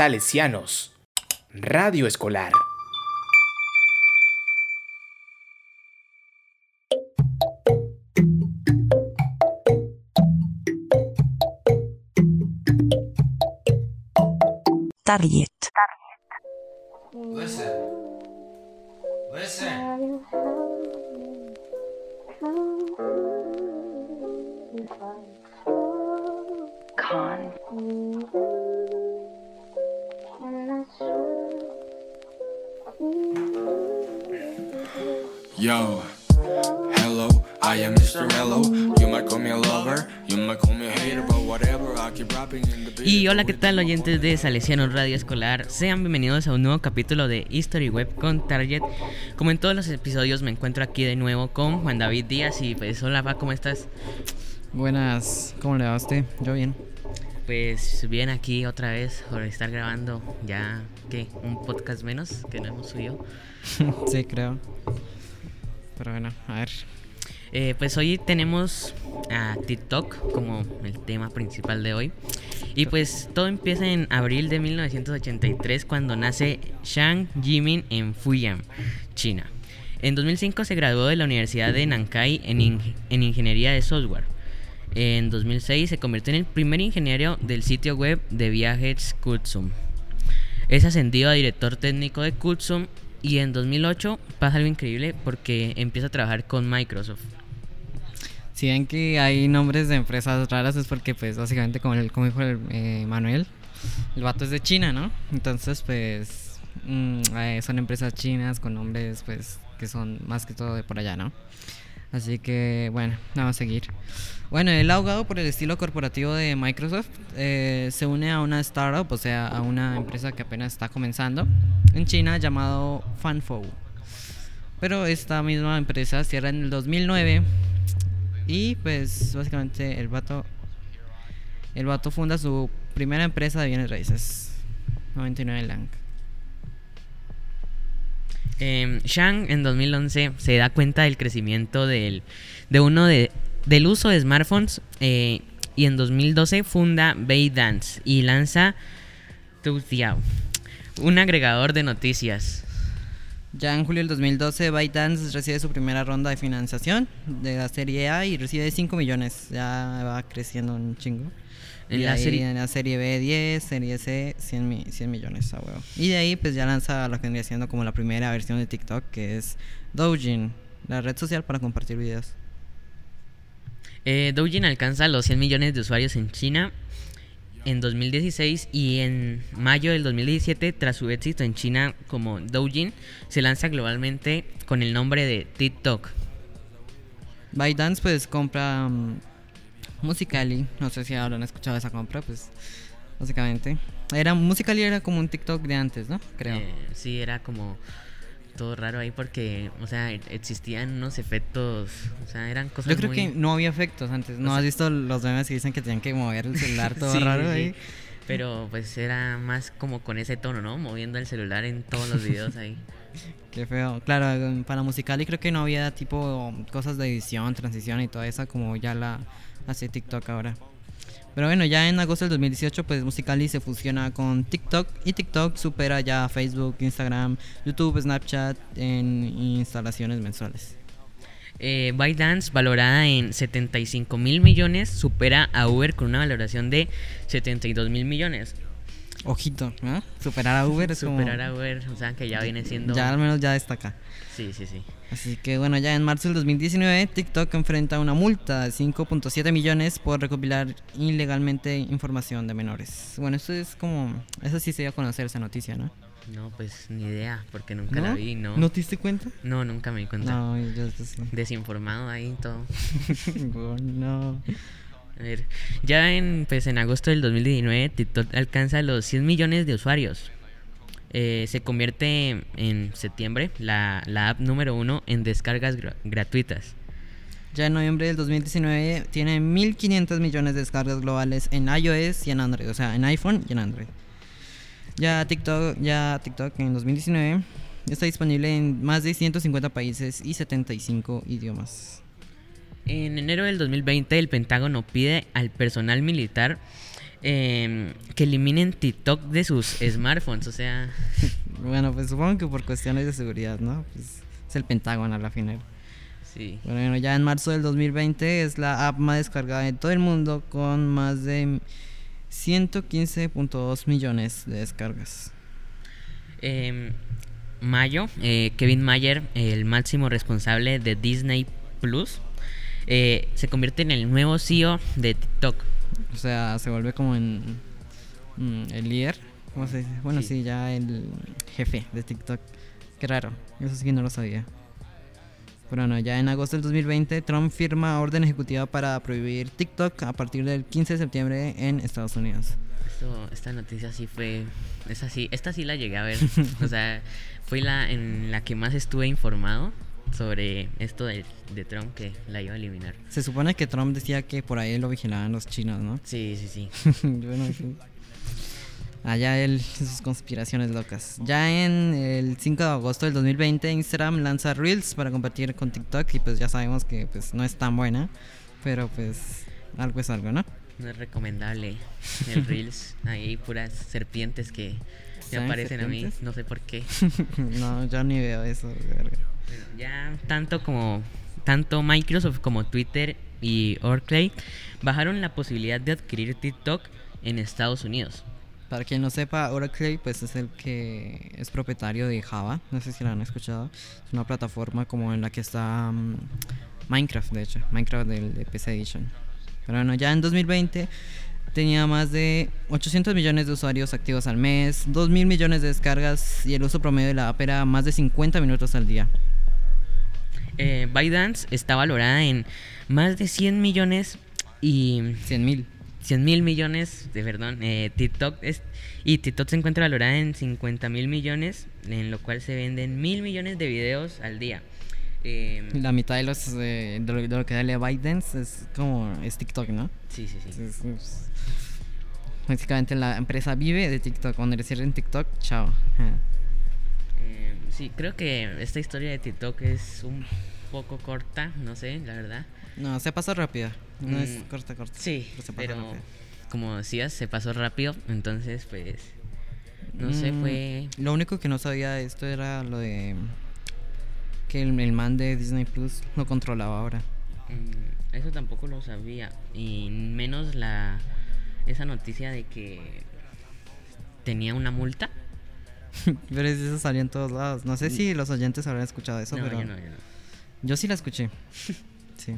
Salesianos. Radio Escolar. Target. Listen. Listen. Yo. Hello, I am Mr. Mellow. You might call me a lover, you might call me a hater, but whatever, I keep rapping in the beat. Y hola, ¿qué tal oyentes de Salesianos Radio Escolar? Sean bienvenidos a un nuevo capítulo de History Web con Target. Como en todos los episodios me encuentro aquí de nuevo con Juan David Díaz y pues hola, va, ¿cómo estás? Buenas, ¿cómo le va a usted? Yo bien. Pues bien aquí otra vez por estar grabando ya, ¿qué? Un podcast menos que no hemos subido. sí, creo. Pero bueno, a ver. Eh, pues hoy tenemos a TikTok como el tema principal de hoy. Y pues todo empieza en abril de 1983 cuando nace Zhang Jimin en Fuyang, China. En 2005 se graduó de la Universidad de Nankai en, en Ingeniería de Software. En 2006 se convirtió en el primer ingeniero del sitio web de viajes Kutsum. Es ascendido a director técnico de Kutsum y en 2008 pasa algo increíble porque empieza a trabajar con Microsoft. Si ven que hay nombres de empresas raras es porque pues básicamente como, el, como dijo el, eh, Manuel, el vato es de China, ¿no? Entonces pues mm, eh, son empresas chinas con nombres pues que son más que todo de por allá, ¿no? Así que bueno, vamos a seguir. Bueno, el abogado por el estilo corporativo de Microsoft eh, se une a una startup, o sea, a una empresa que apenas está comenzando en China llamado Fanfou. Pero esta misma empresa cierra en el 2009 y pues básicamente el vato el vato funda su primera empresa de bienes raíces. 99 Lang. Eh, Shang en 2011 se da cuenta del crecimiento del, uso de smartphones eh, y en 2012 funda ByteDance y lanza Tuxiao, un agregador de noticias. Ya en julio del 2012 ByteDance recibe su primera ronda de financiación de la serie A y recibe 5 millones. Ya va creciendo un chingo. En Y la ahí serie- en la serie B 10, serie C 100, mi- 100 millones a huevo. Y de ahí pues ya lanza lo que vendría siendo como la primera versión de TikTok que es Doujin, la red social para compartir videos. Eh, Douyin alcanza los 100 millones de usuarios en China en 2016 y en mayo del 2017, tras su éxito en China como Douyin, se lanza globalmente con el nombre de TikTok. ByteDance pues compra mm, Musicali, no sé si habrán escuchado esa compra, pues básicamente. Era Musicali era como un TikTok de antes, ¿no? Creo. Eh, sí, era como todo raro ahí porque, o sea, e- existían unos efectos, o sea, eran cosas Yo creo muy- que no había efectos antes. ¿No O sea- has visto los memes que dicen que tenían que mover el celular todo Sí, raro sí, ahí? Pero pues era más como con ese tono, ¿no? Moviendo el celular en todos los videos ahí. Qué feo. Claro, para Musicali creo que no había tipo cosas de edición, transición y toda esa como ya la hace TikTok ahora. Pero bueno, ya en agosto del 2018 pues Musicali se fusiona con TikTok y TikTok supera ya a Facebook, Instagram, YouTube, Snapchat en instalaciones mensuales. Eh, ByteDance, valorada en 75 mil millones, supera a Uber con una valoración de 72 mil millones. Ojito, ¿no? Superar a Uber es como- Superar a Uber, o sea, que ya viene siendo... Ya al menos ya destaca. Sí, sí, sí. Así que bueno, ya en marzo del 2019 TikTok enfrenta una multa de 5.7 millones por recopilar ilegalmente información de menores. Bueno, eso es como... Eso sí se dio a conocer esa noticia, ¿no? No, pues ni idea, porque nunca la vi, ¿no? ¿No te diste cuenta? No, nunca me di cuenta. No, yo sí. Desinformado ahí todo. Oh, no. A ver, ya en, pues, en agosto del 2019 TikTok alcanza los 100 millones de usuarios. Eh, se convierte en septiembre la, la app número uno en descargas gra- gratuitas. Ya en noviembre del 2019 tiene 1.500 millones de descargas globales en iOS y en Android, o sea, en iPhone y en Android. Ya TikTok, ya TikTok en 2019 está disponible en más de 150 países y 75 idiomas. En enero del 2020 el Pentágono pide al personal militar em, que eliminen TikTok de sus smartphones. O sea, Bueno, pues supongo que por cuestiones de seguridad, ¿no? Pues es el Pentágono a la final. sí. Bueno, ya en marzo del 2020 es la app más descargada en todo el mundo con más de 115.2 millones de descargas. Em, mayo, eh, Kevin Mayer, el máximo responsable de Disney Plus, eh, se convierte en el nuevo CEO de TikTok. O sea, se vuelve como en mm, el líder. ¿Cómo se dice? Bueno, Sí. sí. ya el jefe de TikTok. Qué raro, eso sí que no lo sabía. Pero bueno, ya en agosto del 2020, Trump firma orden ejecutiva para prohibir TikTok a partir del 15 de septiembre en Estados Unidos. Esto- esta noticia sí fue. Esta sí, esta sí la llegué a ver. o sea, fue la en la que más estuve informado sobre esto de, de Trump que la iba a eliminar. Se supone que Trump decía que por ahí lo vigilaban los chinos, ¿no? Sí, sí, sí. bueno, sí. Allá él sus conspiraciones locas. Ya en el 5 de agosto del 2020 Instagram lanza Reels para compartir con TikTok y pues ya sabemos que pues no es tan buena, pero pues algo es algo, ¿no? No es recomendable el Reels. Ahí hay puras serpientes que me ¿Saben aparecen a mí. No sé por qué. no, yo ni veo eso. verga. Bueno, ya tanto como tanto Microsoft como Twitter y Oakley bajaron la posibilidad de adquirir TikTok en Estados Unidos. Para quien no sepa, Oracle pues es el que es propietario de Java, no sé si la han escuchado. Es una plataforma como en la que está mm, Minecraft, de hecho, Minecraft del de PC Edition. Pero bueno, ya en 2020 tenía más de 800 millones de usuarios activos al mes, 2 mil millones de descargas y el uso promedio de la app era más de 50 minutos al día. Eh, ByteDance está valorada en más de 100 millones y 100 mil. 100 mil millones de perdón eh, TikTok es y TikTok se encuentra valorada en 50 mil millones en lo cual se venden mil millones de videos al día Eh, La mitad de, los, eh, de, lo, de lo que da ByteDance es como es TikTok, ¿no? sí sí sí Es- es- Básicamente la empresa vive de TikTok. Cuando le cierren TikTok, chao. Eh, sí, creo que esta historia de TikTok es un poco corta, no sé, la verdad. No, se pasó rápido. No es Mm, corta, corta. Sí, se pasó pero rápido. como decías, se pasó rápido, entonces pues no sé, Mm, fue Lo único que no sabía de esto era lo de que el, el man de Disney Plus lo controlaba ahora. mm, eso tampoco lo sabía y menos la esa noticia de que tenía una multa. pero eso salió en todos lados. No sé si los oyentes habrán escuchado eso, no, pero yo no, yo no. yo sí la escuché. Sí.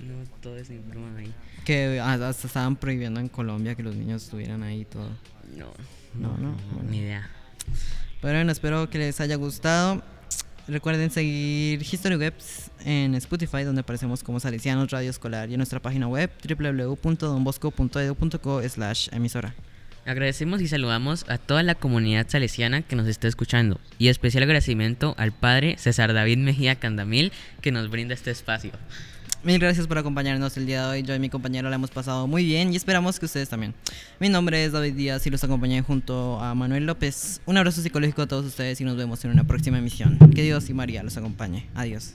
No, todo es broma ahí. Que hasta estaban prohibiendo en Colombia que los niños estuvieran ahí y todo. No, No, no, bueno. ni idea. Pero bueno, espero que les haya gustado. Recuerden seguir History Webs en Spotify, donde aparecemos como Salesianos Radio Escolar, y en nuestra página web www.donbosco.edu.co slash emisora. Agradecemos y saludamos a toda la comunidad salesiana que nos está escuchando y especial agradecimiento al padre César David Mejía Candamil que nos brinda este espacio. Mil gracias por acompañarnos el día de hoy. Yo y mi compañero la hemos pasado muy bien y esperamos que ustedes también. Mi nombre es David Díaz y los acompañé junto a Manuel López. Un abrazo psicológico a todos ustedes y nos vemos en una próxima emisión. Que Dios y María los acompañe. Adiós.